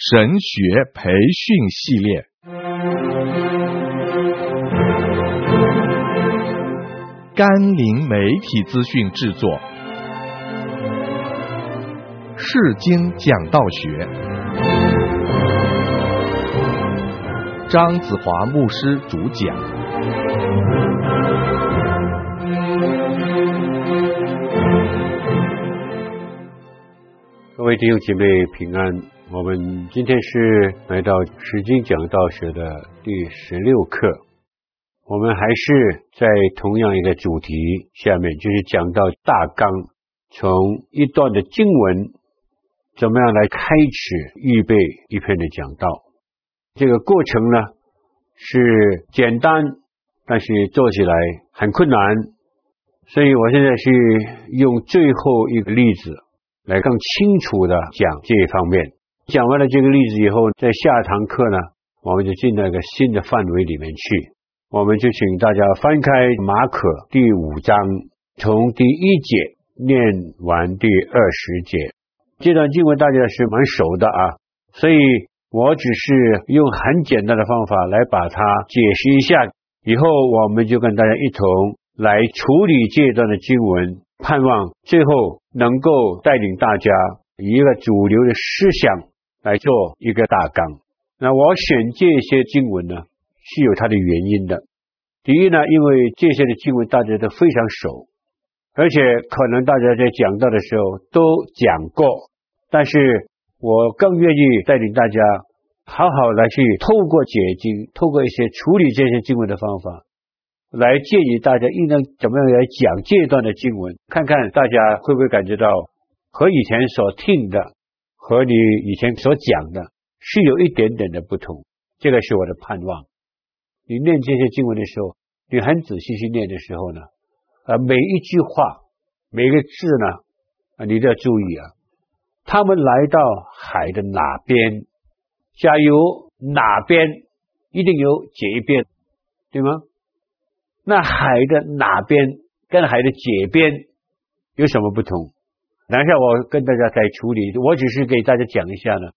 神学培训系列，甘霖媒体资讯制作，世经讲道学，张子华牧师主讲。各位弟兄姐妹平安，我们今天是来到《世经讲道学》的第十六课，我们还是在同样一个主题下面，就是讲到大纲，从一段的经文，怎么样来开始预备一篇的讲道。这个过程呢是简单，但是做起来很困难，所以我现在是用最后一个例子。来更清楚的讲这一方面。讲完了这个例子以后，在下堂课呢，我们就进到一个新的范围里面去。我们就请大家翻开马可第五章，从第一节念完第二十节。这段经文大家是蛮熟的啊，所以我只是用很简单的方法来把它解释一下。以后我们就跟大家一同来处理这段的经文。盼望最后能够带领大家一个主流的思想来做一个大纲。那我选这些经文呢，是有它的原因的。第一呢，因为这些的经文大家都非常熟，而且可能大家在讲到的时候都讲过。但是我更愿意带领大家好好来去透过解经，透过一些处理这些经文的方法。来建议大家应当怎么样来讲这段的经文，看看大家会不会感觉到和以前所听的和你以前所讲的是有一点点的不同。这个是我的盼望。你念这些经文的时候，你很仔细去念的时候呢，啊，每一句话，每个字呢，啊，你都要注意啊。他们来到海的哪边，加油哪边，一定有这一边，对吗？那海的哪边跟海的这边有什么不同？等一下我跟大家再处理，我只是给大家讲一下呢。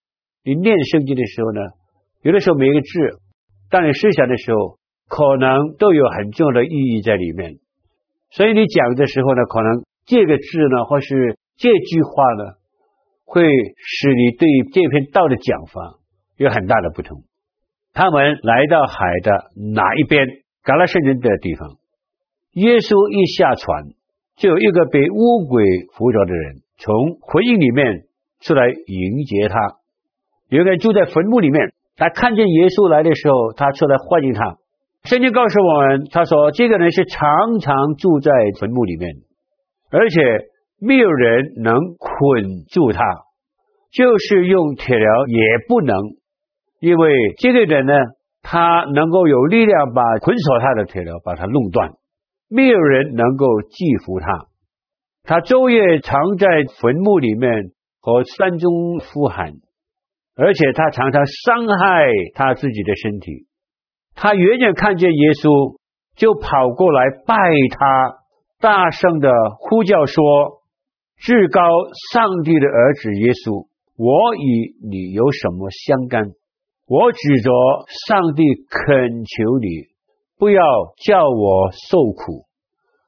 你念圣经的时候呢，有的时候每一个字，当你思想的时候，可能都有很重要的意义在里面。所以你讲的时候呢，可能这个字呢，或是这句话呢，会使你对这篇道的讲法有很大的不同。他们来到海的哪一边？加拉圣人的地方，耶稣一下船，就有一个被污鬼附着的人从回忆里面出来迎接他。有个人住在坟墓里面，他看见耶稣来的时候，他出来欢迎他。圣经告诉我们，他说这个人是常常住在坟墓里面，而且没有人能捆住他，就是用铁镣也不能，因为这个人呢。他能够有力量把捆锁他的铁镣把他弄断，没有人能够制服他。他昼夜常在坟墓里面和山中呼喊，而且他常常伤害他自己的身体。他远远看见耶稣，就跑过来拜他，大声的呼叫说：“至高上帝的儿子耶稣，我与你有什么相干？”我指着上帝恳求你，不要叫我受苦。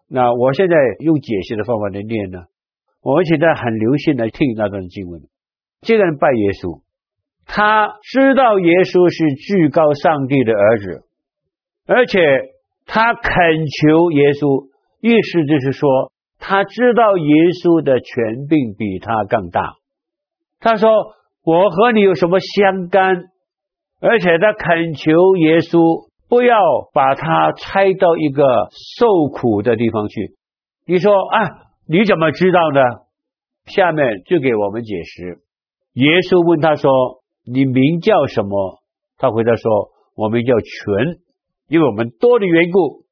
那我现在用解释的方法来念呢？我们现在很流行来听那段经文。这个人拜耶稣，他知道耶稣是至高上帝的儿子，而且他恳求耶稣，意思就是说，他知道耶稣的权柄比他更大。他说：“我和你有什么相干？”而且他恳求耶稣不要把他拆到一个受苦的地方去。你说啊，你怎么知道呢？下面就给我们解释。耶稣问他说：“你名叫什么？”他回答说：“我名叫群，因为我们多的缘故，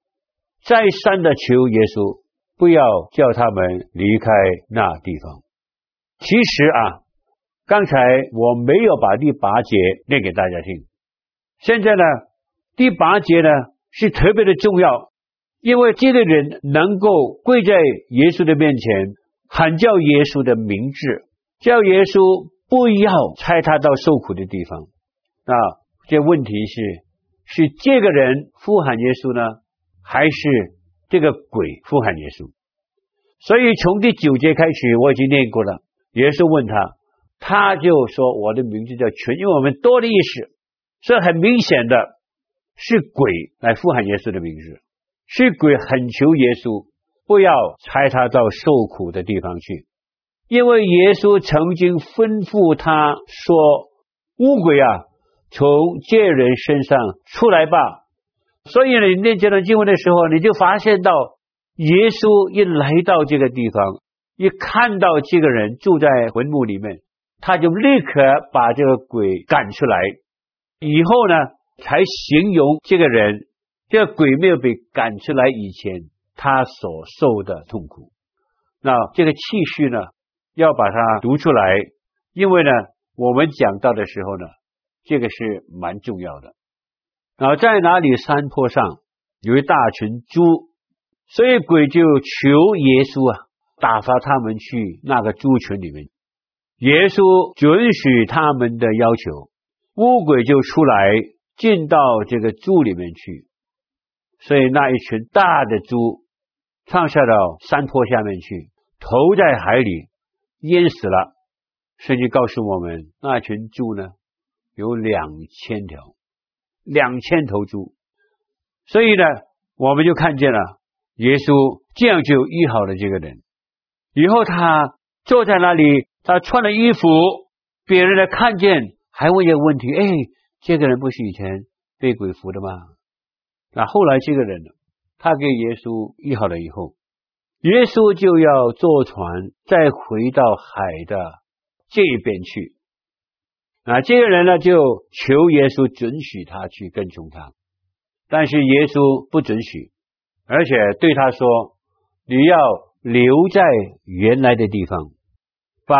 再三的求耶稣不要叫他们离开那地方。”其实啊。刚才我没有把第八节念给大家听，现在呢，第八节呢是特别的重要，因为这个人能够跪在耶稣的面前，喊叫耶稣的名字，叫耶稣不要差他到受苦的地方。那这问题是，是这个人呼喊耶稣呢，还是这个鬼呼喊耶稣？所以从第九节开始，我已经念过了。耶稣问他，他就说：“我的名字叫群，因为我们多的意思，所以很明显的是鬼来呼喊耶稣的名字，是鬼恳求耶稣不要差他到受苦的地方去，因为耶稣曾经吩咐他说：‘乌鬼啊，从这人身上出来吧。’所以呢，你念这段经文的时候，你就发现到。”耶稣一来到这个地方，一看到这个人住在坟墓里面，他就立刻把这个鬼赶出来。以后呢，才形容这个人，这个鬼没有被赶出来以前，他所受的痛苦。那这个气势呢，要把它读出来，因为呢，我们讲到的时候呢，这个是蛮重要的。然后在哪里？山坡上有一大群猪。所以鬼就求耶稣啊，打发他们去那个猪群里面。耶稣准许他们的要求，乌鬼就出来进到这个猪里面去。所以那一群大的猪放下到山坡下面去，投在海里淹死了。圣经告诉我们，那群猪呢，有两千条，两千头猪。所以呢，我们就看见了。耶稣这样就医好了这个人，以后他坐在那里，他穿了衣服，别人来看见，还问一个问题：哎，这个人不是以前被鬼附的吗？那后来这个人，他给耶稣医好了以后，耶稣就要坐船再回到海的这边去。啊，这个人呢就求耶稣准许他去跟从他，但是耶稣不准许。而且对他说：“你要留在原来的地方，把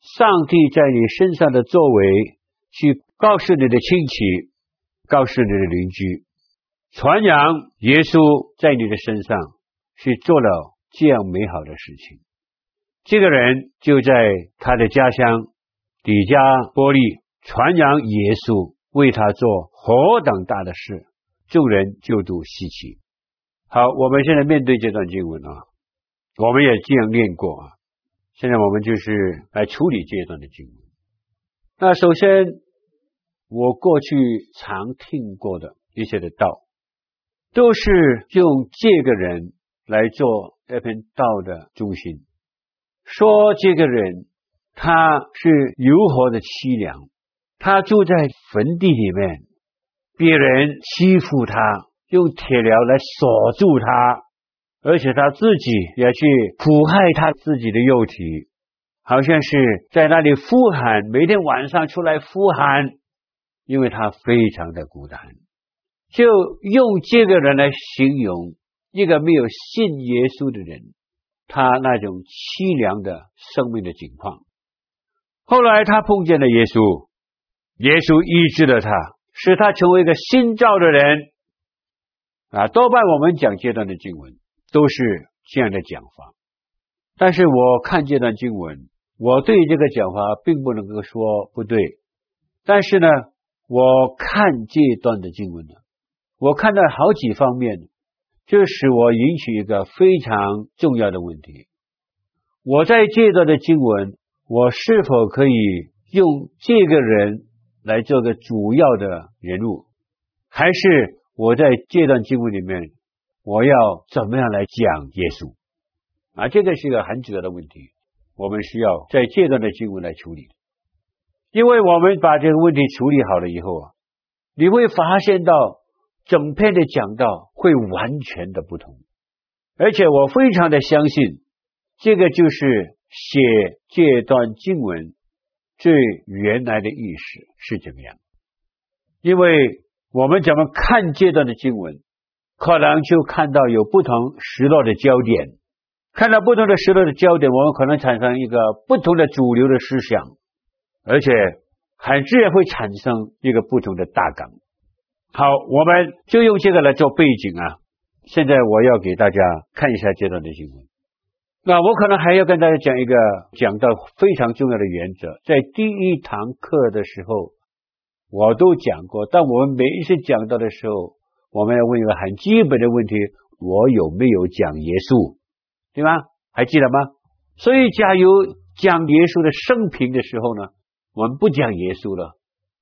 上帝在你身上的作为去告诉你的亲戚，告诉你的邻居，传扬耶稣在你的身上是做了这样美好的事情。”这个人就在他的家乡底加波利传扬耶稣为他做何等大的事，众人就都稀奇。好，我们现在面对这段经文啊，我们也这样念过啊。现在我们就是来处理这一段的经文。那首先，我过去常听过的一些的道，都是用这个人来做这篇道的中心，说这个人他是如何的凄凉，他住在坟地里面，别人欺负他。用铁镣来锁住他，而且他自己也去苦害他自己的肉体，好像是在那里呼喊，每天晚上出来呼喊，因为他非常的孤单，就用这个人来形容一个没有信耶稣的人，他那种凄凉的生命的境况。后来他碰见了耶稣，耶稣医治了他，使他成为一个新造的人。啊，多半我们讲这段的经文都是这样的讲法，但是我看这段经文，我对这个讲法并不能够说不对，但是呢，我看这段的经文呢，我看到好几方面，就使我引起一个非常重要的问题：我在这段的经文，我是否可以用这个人来做个主要的人物，还是？我在这段经文里面，我要怎么样来讲耶稣啊？这个是一个很主要的问题，我们需要在这段的经文来处理。因为我们把这个问题处理好了以后啊，你会发现到整篇的讲道会完全的不同，而且我非常的相信，这个就是写这段经文最原来的意思是怎么样，因为。我们怎么看这段的经文，可能就看到有不同时落的焦点，看到不同的时代的焦点，我们可能产生一个不同的主流的思想，而且很自然会产生一个不同的大纲。好，我们就用这个来做背景啊。现在我要给大家看一下这段的新闻。那我可能还要跟大家讲一个讲到非常重要的原则，在第一堂课的时候我都讲过，但我们每一次讲到的时候，我们要问一个很基本的问题：我有没有讲耶稣？对吗？还记得吗？所以，假如讲耶稣的生平的时候呢，我们不讲耶稣了，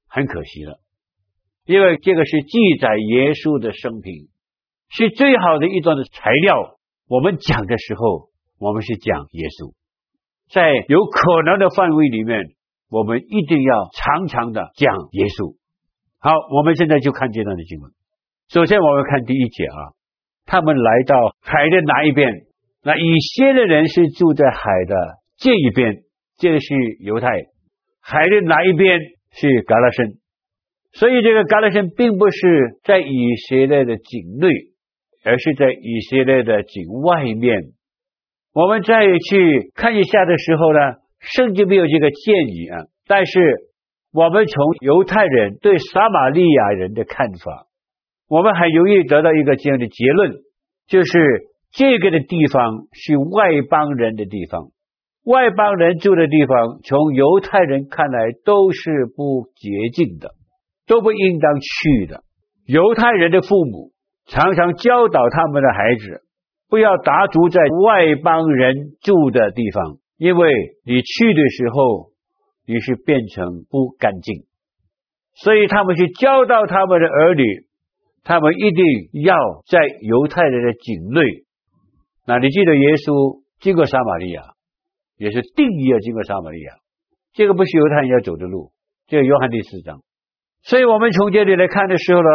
很可惜了，因为这个是记载耶稣的生平，是最好的一段的材料。我们讲的时候，我们是讲耶稣，在有可能的范围里面，我们一定要常常的讲耶稣。好，我们现在就看这段的经文。首先，我们看第一节啊，他们来到海的哪一边？那以色列人是住在海的这一边，这是犹太；海的哪一边是迦勒申，所以这个迦勒申并不是在以色列的境内，而是在以色列的境外面。我们再去看一下的时候呢，圣经没有这个建议啊，但是我们从犹太人对撒玛利亚人的看法，我们很容易得到一个这样的结论，就是。这个的地方是外邦人的地方，外邦人住的地方，从犹太人看来都是不洁净的，都不应当去的。犹太人的父母常常教导他们的孩子，不要打足在外邦人住的地方，因为你去的时候，你是变成不干净。所以他们去教导他们的儿女，他们一定要在犹太人的境内。那你记得耶稣经过撒玛利亚，也是定义要经过撒玛利亚，这个不是犹太人要走的路。这个约翰第四章，所以我们从这里来看的时候呢，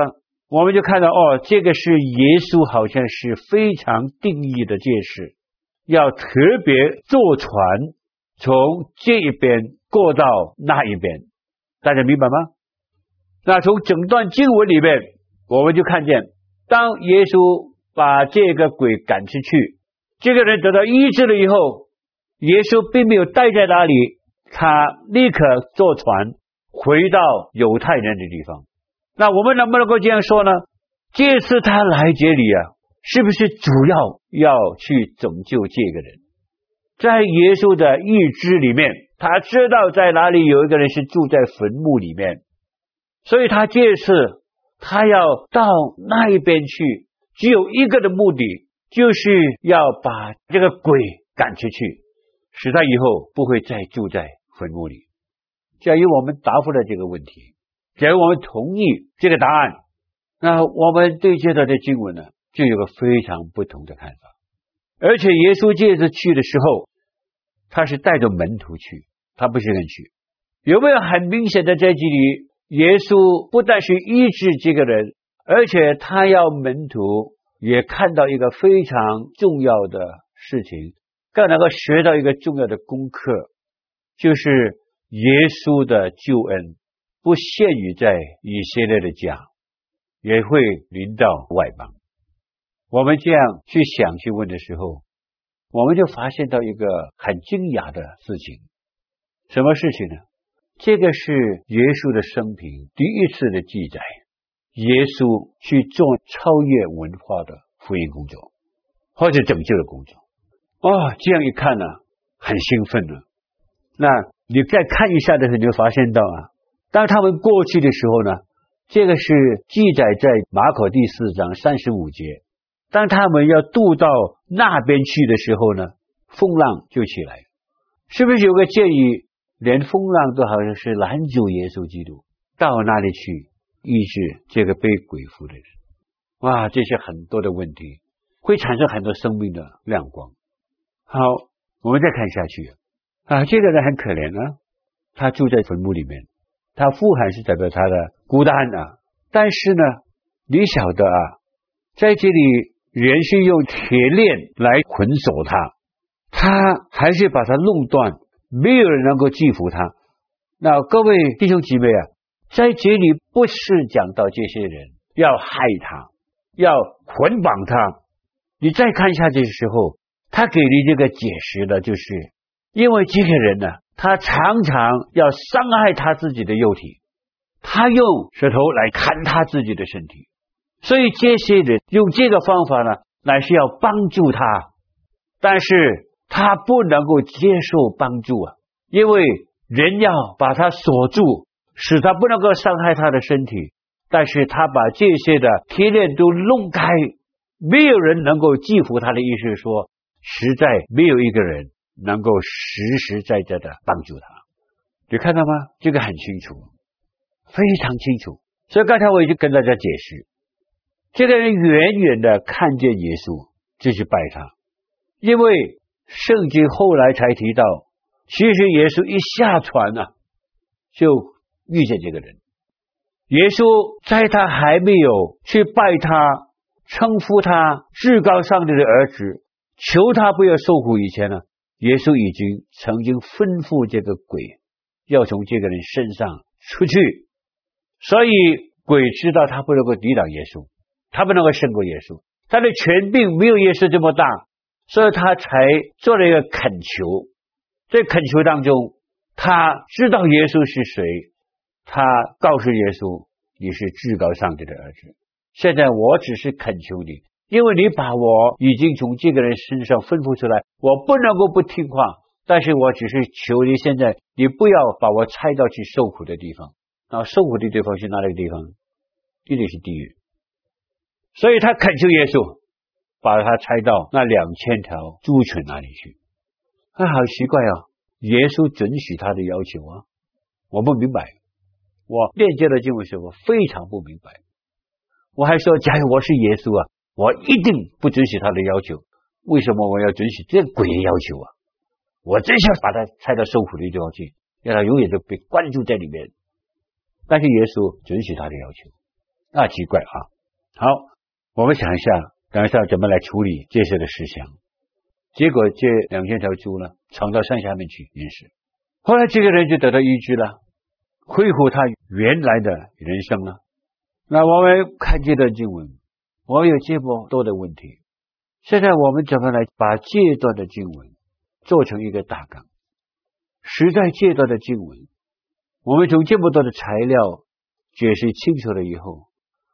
我们就看到哦，这个是耶稣好像是非常定义的解释，要特别坐船从这一边过到那一边，大家明白吗？那从整段经文里面，我们就看见，当耶稣把这个鬼赶出去。这个人得到医治了以后，耶稣并没有待在那里，他立刻坐船回到犹太人的地方。那我们能不能够这样说呢？这次他来这里啊，是不是主要要去拯救这个人？在耶稣的预知里面，他知道在哪里有一个人是住在坟墓里面，所以他这次他要到那一边去，只有一个的目的。就是要把这个鬼赶出去，使他以后不会再住在坟墓里。假如我们答复了这个问题，假如我们同意这个答案，那我们对这段的经文呢，就有个非常不同的看法。而且耶稣这次去的时候，他是带着门徒去，他不是人去。有没有很明显的在这里？耶稣不但是医治这个人，而且他要门徒。也看到一个非常重要的事情，更能够学到一个重要的功课，就是耶稣的救恩不限于在以色列的家，也会临到外邦。我们这样去想去问的时候，我们就发现到一个很惊讶的事情，什么事情呢？这个是耶稣的生平第一次的记载。耶稣去做超越文化的福音工作，或者拯救的工作。哦，这样一看呢，很兴奋呢。那你再看一下的时候，你就发现到啊，当他们过去的时候呢，这个是记载在马可第四章三十五节。当他们要渡到那边去的时候呢，风浪就起来，是不是有个建议，连风浪都好像是拦阻耶稣基督到那里去？医治这个被鬼附的人，哇，这些很多的问题会产生很多生命的亮光。好，我们再看下去啊，这个人很可怜啊，他住在坟墓里面，他呼喊是代表他的孤单啊。但是呢，你晓得啊，在这里人是用铁链来捆锁他，他还是把他弄断，没有人能够制服他。那各位弟兄姊妹啊。在这里不是讲到这些人要害他，要捆绑他。你再看下去的时候，他给你这个解释的，就是因为这个人呢，他常常要伤害他自己的肉体，他用舌头来砍他自己的身体，所以这些人用这个方法呢，乃是要帮助他，但是他不能够接受帮助啊，因为人要把他锁住，使他不能够伤害他的身体。但是他把这些的铁链都弄开，没有人能够制服他的意思说，实在没有一个人能够实实在在的帮助他。你看到吗？这个很清楚，非常清楚。所以刚才我已经跟大家解释，这个人远远的看见耶稣就去拜他，因为圣经后来才提到，其实耶稣一下船呢、啊，就遇见这个人。耶稣在他还没有去拜他、称呼他至高上帝的儿子、求他不要受苦以前呢，耶稣已经曾经吩咐这个鬼要从这个人身上出去。所以鬼知道他不能够抵挡耶稣，他不能够胜过耶稣，他的权柄没有耶稣这么大，所以他才做了一个恳求。在恳求当中，他知道耶稣是谁。他告诉耶稣：“你是至高上帝的儿子。现在我只是恳求你，因为你把我已经从这个人身上吩咐出来，我不能够不听话。但是我只是求你，现在你不要把我拆到去受苦的地方。那受苦的地方是哪里地方？一定是地狱。所以他恳求耶稣，把他拆到那两千条猪群那里去。啊，好奇怪啊！耶稣准许他的要求啊，我不明白。”我链接了经文时，我非常不明白。我还说，假如我是耶稣啊，我一定不准许他的要求。为什么我要准许这鬼的要求啊？我真想把他拆到受苦的地方去，让他永远都被关注在里面。但是耶稣准许他的要求，那奇怪啊！好，我们想一下，等一下怎么来处理这些的事项。结果这两千条猪呢，藏到山下面去饮食。后来这个人就得到医治了。恢复他原来的人生呢？那我们看这段经文，我有这么多的问题。现在我们怎么来把这段的经文做成一个大纲？实在这段的经文，我们从这么多的材料解释清楚了以后，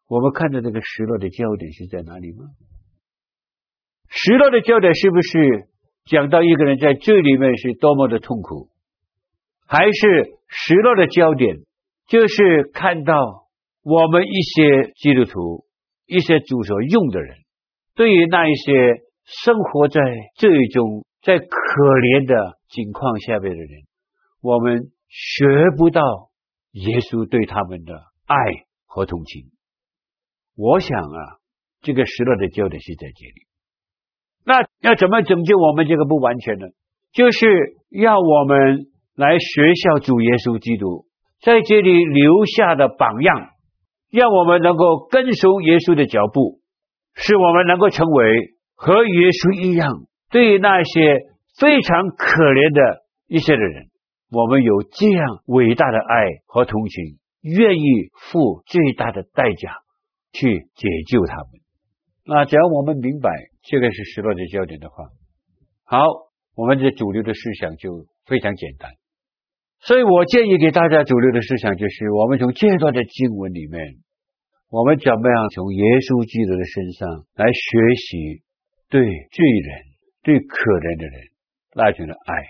我们看到这个失落的焦点是在哪里吗？失落的焦点是不是讲到一个人在这里面是多么的痛苦？还是失落的焦点，就是看到我们一些基督徒、一些主所用的人，对于那一些生活在这种在可怜的境况下面的人，我们学不到耶稣对他们的爱和同情。我想啊，这个失落的焦点是在这里。那要怎么拯救我们这个不完全呢？就是要我们。来学效主耶稣基督在这里留下的榜样，让我们能够跟随耶稣的脚步，使我们能够成为和耶稣一样，对于那些非常可怜的一些的人，我们有这样伟大的爱和同情，愿意付最大的代价去解救他们。那只要我们明白这个是失落的焦点的话，好，我们的主流的思想就非常简单。所以我建议给大家主流的思想就是：我们从这段的经文里面，我们怎么样从耶稣基督的身上来学习对罪人、对可怜的人那种的爱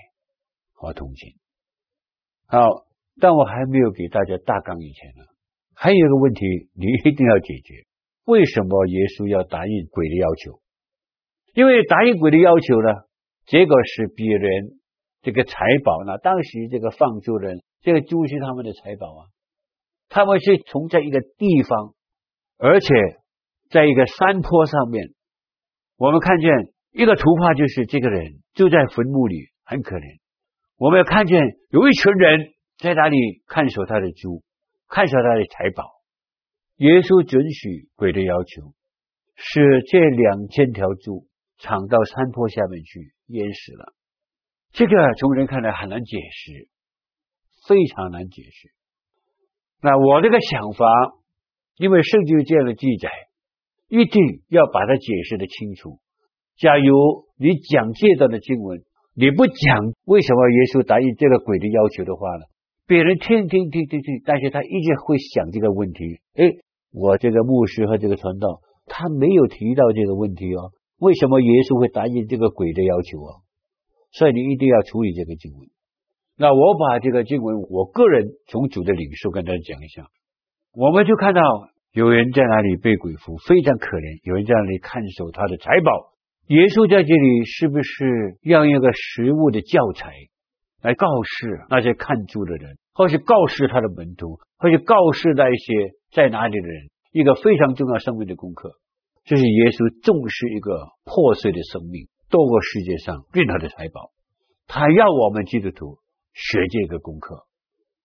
和同情。好，但我还没有给大家大纲以前呢，还有一个问题你一定要解决：为什么耶稣要答应鬼的要求？因为答应鬼的要求呢，结果是别人。这个财宝呢？当时这个放猪人，这个猪是他们的财宝啊。他们是从在一个地方，而且在一个山坡上面，我们看见一个图画，就是这个人就在坟墓里，很可怜。我们要看见有一群人在那里看守他的猪，看守他的财宝。耶稣准许鬼的要求，使这两千条猪藏到山坡下面去淹死了。这个从人看来很难解释，非常难解释。那我这个想法，因为圣经有这样的记载，一定要把它解释的清楚。假如你讲这段的经文，你不讲为什么耶稣答应这个鬼的要求的话呢？别人听听听听听，但是他一直会想这个问题。诶，我这个牧师和这个传道，他没有提到这个问题哦，为什么耶稣会答应这个鬼的要求哦？所以你一定要处理这个经文。那我把这个经文，我个人从主的领受跟大家讲一下，我们就看到有人在那里被鬼附，非常可怜；有人在那里看守他的财宝。耶稣在这里是不是要用一个实物的教材来告示那些看住的人，或是告示他的门徒，或是告示那一些在哪里的人，一个非常重要生命的功课，就是耶稣重视一个破碎的生命，多过世界上任何的财宝。他要我们基督徒学这个功课。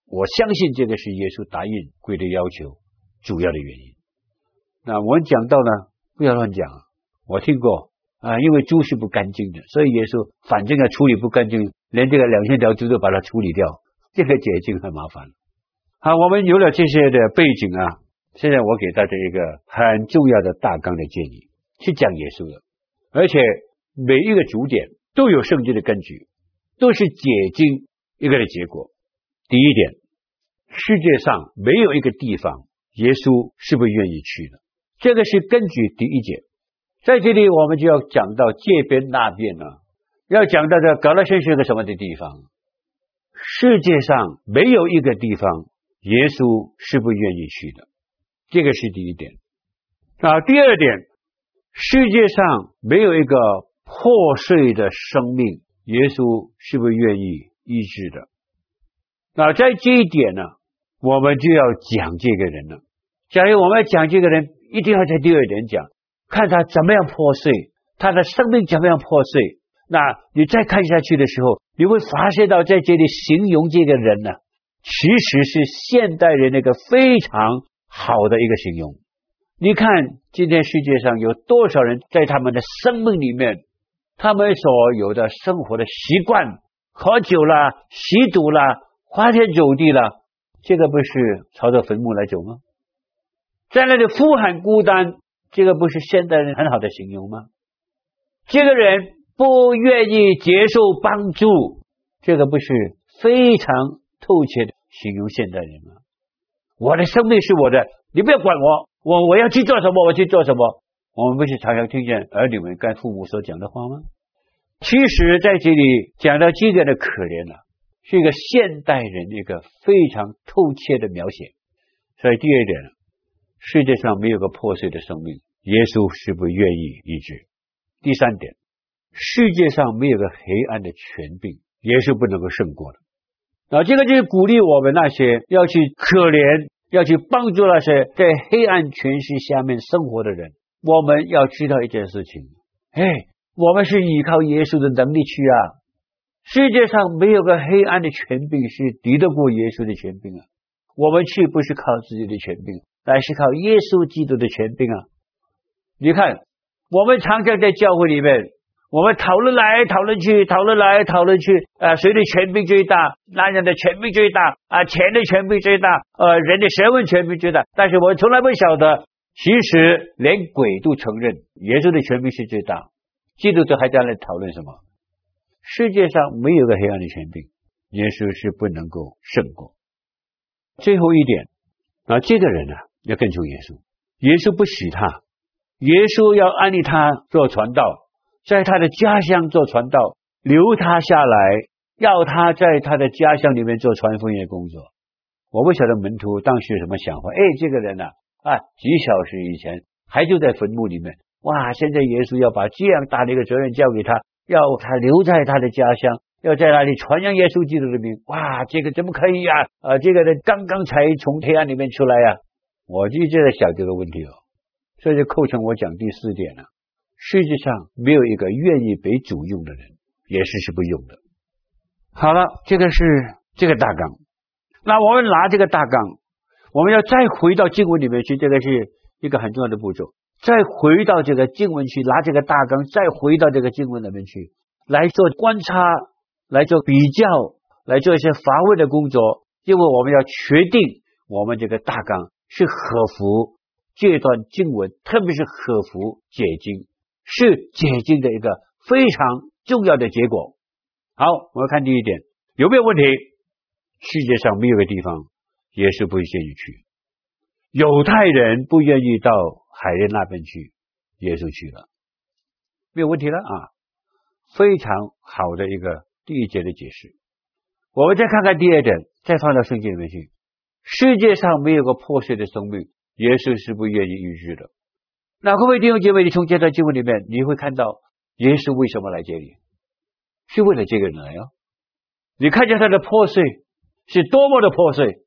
我相信这个是耶稣答应鬼的要求主要的原因。那我们讲到呢，不要乱讲。我听过。啊，因为猪是不干净的，所以耶稣反正要处理不干净，连这个两千条猪都把它处理掉，这个解经很麻烦。好，我们有了这些的背景啊，现在我给大家一个很重要的大纲的建议，去讲耶稣的，而且每一个主点都有圣经的根据，都是解经一个的结果。第一点，世界上没有一个地方耶稣是不愿意去的，这个是根据第一节。在这里，我们就要讲到这边那边了。要讲到这，格拉森是个什么的地方？世界上没有一个地方耶稣是不愿意去的，这个是第一点。啊，第二点，世界上没有一个破碎的生命，耶稣是不是愿意医治的。那在这一点呢，我们就要讲这个人了。假如我们要讲这个人，一定要在第二点讲。看他怎么样破碎，他的生命怎么样破碎。那你再看下去的时候，你会发现到在这里形容这个人呢，其实是现代人那个非常好的一个形容。你看今天世界上有多少人在他们的生命里面，他们所有的生活的习惯，喝酒啦、吸毒啦、花天酒地啦，这个不是朝着坟墓来走吗？在那里呼喊孤单。这个不是现代人很好的形容吗？这个人不愿意接受帮助，这个不是非常透彻的形容现代人吗？我的生命是我的，你不要管我，我我要去做什么，我去做什么。我们不是常常听见儿女们跟父母所讲的话吗？其实在这里讲到这个的可怜了，是一个现代人一个非常透彻的描写。所以第二点。世界上没有个破碎的生命，耶稣是不愿意医治。第三点，世界上没有个黑暗的权柄，耶稣不能够胜过的。啊，这个就是鼓励我们那些要去可怜、要去帮助那些在黑暗权势下面生活的人。我们要知道一件事情，哎，我们是依靠耶稣的能力去啊。世界上没有个黑暗的权柄是敌得过耶稣的权柄啊。我们去不是靠自己的权柄。乃是靠耶稣基督的权柄啊！你看，我们常常在教会里面，我们讨论来讨论去，讨论来讨论去，啊，谁的权柄最大？男人的权柄最大啊，钱的权柄最大，呃，人的学问权柄最大。但是我从来不晓得，其实连鬼都承认耶稣的权柄是最大。基督徒还在那讨论什么？世界上没有个黑暗的权柄，耶稣是不能够胜过。最后一点啊，这个人呢、要跟从耶稣，耶稣不许他，耶稣要安利他做传道，在他的家乡做传道，留他下来，要他在他的家乡里面做传福音的工作。我不晓得门徒当时有什么想法。哎，这个人呐、啊，几小时以前还就在坟墓里面，哇，现在耶稣要把这样大的一个责任交给他，要他留在他的家乡，要在那里传扬耶稣基督的名。哇，这个怎么可以呀、啊？啊，这个人刚刚才从黑暗里面出来呀、我就在想这个问题哦，所以就构成我讲第四点了。世界上没有一个愿意被主用的人，也是是不用的。好了，这个是这个大纲。那我们拿这个大纲，我们要再回到经文里面去，这个是一个很重要的步骤。再回到这个经文去，拿这个大纲，再回到这个经文里面去，来做观察，来做比较，来做一些乏味的工作，因为我们要确定我们这个大纲。是合乎这段经文，特别是合乎解经，是解经的一个非常重要的结果。好，我们看第一点，有没有问题？世界上没有个地方，耶稣不愿意去。犹太人不愿意到海人那边去，耶稣去了，没有问题了啊。非常好的一个第一节的解释。我们再看看第二点，再放到圣经里面去。世界上没有个破碎的生命，耶稣是不愿意医治的。那各位弟兄姐妹，你从这段经文里面，你会看到耶稣为什么来这里？是为了这个人来哦。你看见他的破碎是多么的破碎，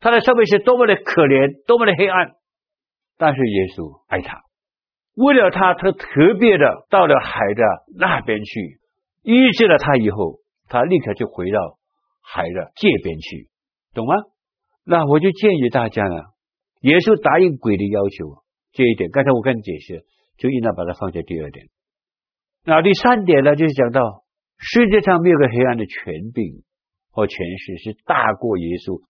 他的生命是多么的可怜，多么的黑暗。但是耶稣爱他，为了他，他特别的到了海的那边去医治了他以后，他立刻就回到海的这边去，懂吗？那我就建议大家呢，耶稣答应鬼的要求这一点，刚才我跟你解释，就应当把它放在第二点。那第三点呢，就是讲到世界上没有个黑暗的权柄或权势是大过耶稣，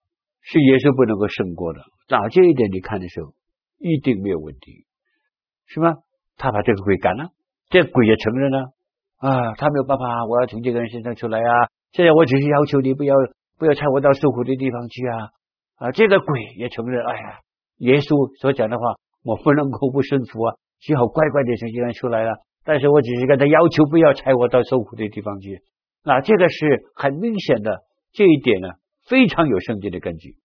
是耶稣不能够胜过的。那这一点你看的时候，一定没有问题，是吗？他把这个鬼赶了，这鬼也承认了啊，他没有办法，我要从这个人身上出来啊。现在我只是要求你不要不要差我到受苦的地方去啊啊！这个鬼也承认，哎呀，耶稣所讲的话，我不能够不顺服啊，只好乖乖的从这边出来了。但是我只是跟他要求不要差我到受苦的地方去，那这个是很明显的，这一点呢非常有圣经的根据。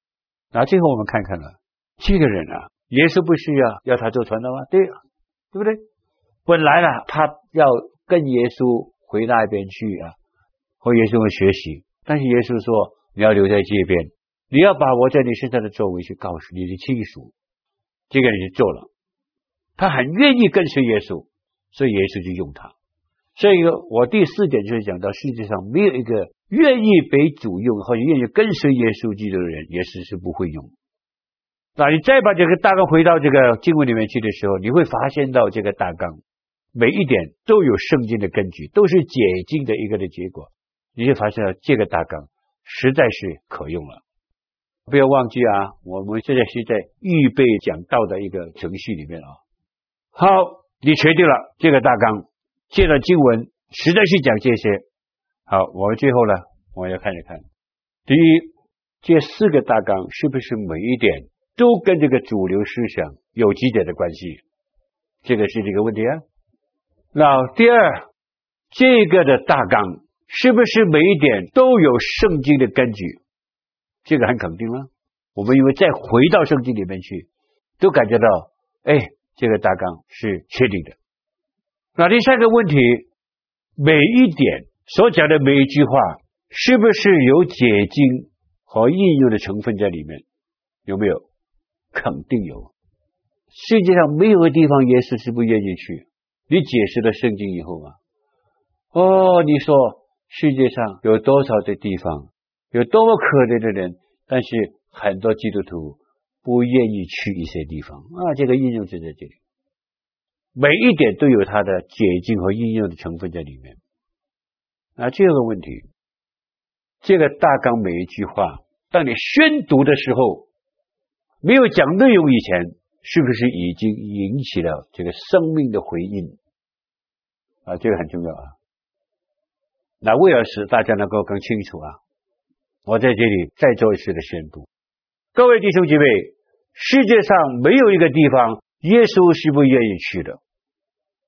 那最后我们看看了这个人啊。耶稣不需要要他做传道吗？对，对不对？本来呢，他要跟耶稣回那边去啊，和耶稣学习。但是耶稣说：“你要留在这边，你要把我在你身上的作为去告诉你的亲属。”这个人就做了，他很愿意跟随耶稣，所以耶稣就用他。所以，我第四点就是讲到世界上没有一个愿意被主用或者愿意跟随耶稣基督的人，耶稣是不会用。那你再把这个大纲回到这个经文里面去的时候，你会发现到这个大纲每一点都有圣经的根据，都是解经的一个的结果。你就发现了这个大纲实在是可用了。不要忘记啊，我们现在是在预备讲道的一个程序里面啊。好，你确定了这个大纲，这段经文实在是讲这些。好，我们最后呢，我要看一看，第一，这四个大纲是不是每一点？都跟这个主流思想有几点的关系，这个是这个问题啊。那第二，这个的大纲是不是每一点都有圣经的根据？这个很肯定了。我们因为再回到圣经里面去，都感觉到，哎，这个大纲是确定的。那第三个问题，每一点所讲的每一句话，是不是有解经和应用的成分在里面？有没有？肯定有，世界上没有个地方耶稣是不愿意去。你解释了圣经以后啊，哦，你说世界上有多少的地方，有多么可怜的人，但是很多基督徒不愿意去一些地方啊。这个应用就在这里，每一点都有它的解经和应用的成分在里面。啊，这个问题，这个大纲每一句话，当你宣读的时候。没有讲内容以前，是不是已经引起了这个生命的回应啊？这个很重要啊。那为了使大家能够更清楚啊，我在这里再做一次的宣布：各位弟兄姐妹，世界上没有一个地方耶稣是不愿意去的；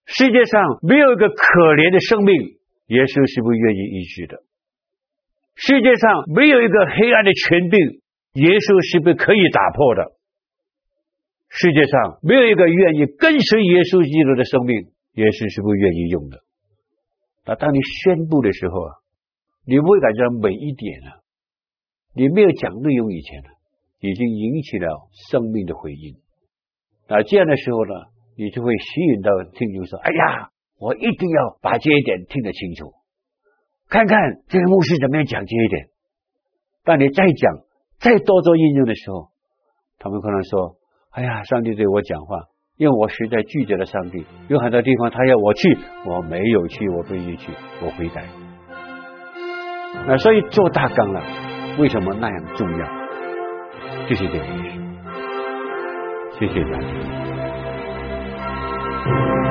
世界上没有一个可怜的生命，耶稣是不愿意医治的；世界上没有一个黑暗的权柄。耶稣是不可以打破的？世界上没有一个愿意跟随耶稣基督的生命，耶稣是不愿意用的？那当你宣布的时候啊，你不会感觉到每一点啊，你没有讲内容以前呢，已经引起了生命的回应。那这样的时候呢，你就会吸引到听众说：“哎呀，我一定要把这一点听得清楚，看看这个牧师怎么样讲这一点。”当你再讲。再多做应用的时候，他们可能说：“哎呀，上帝对我讲话，因为我实在拒绝了上帝。有很多地方他要我去，我没有去，我不愿意去，我悔改。”那所以做大纲了，为什么那样重要？就是这个意思。谢谢大家。Thank you.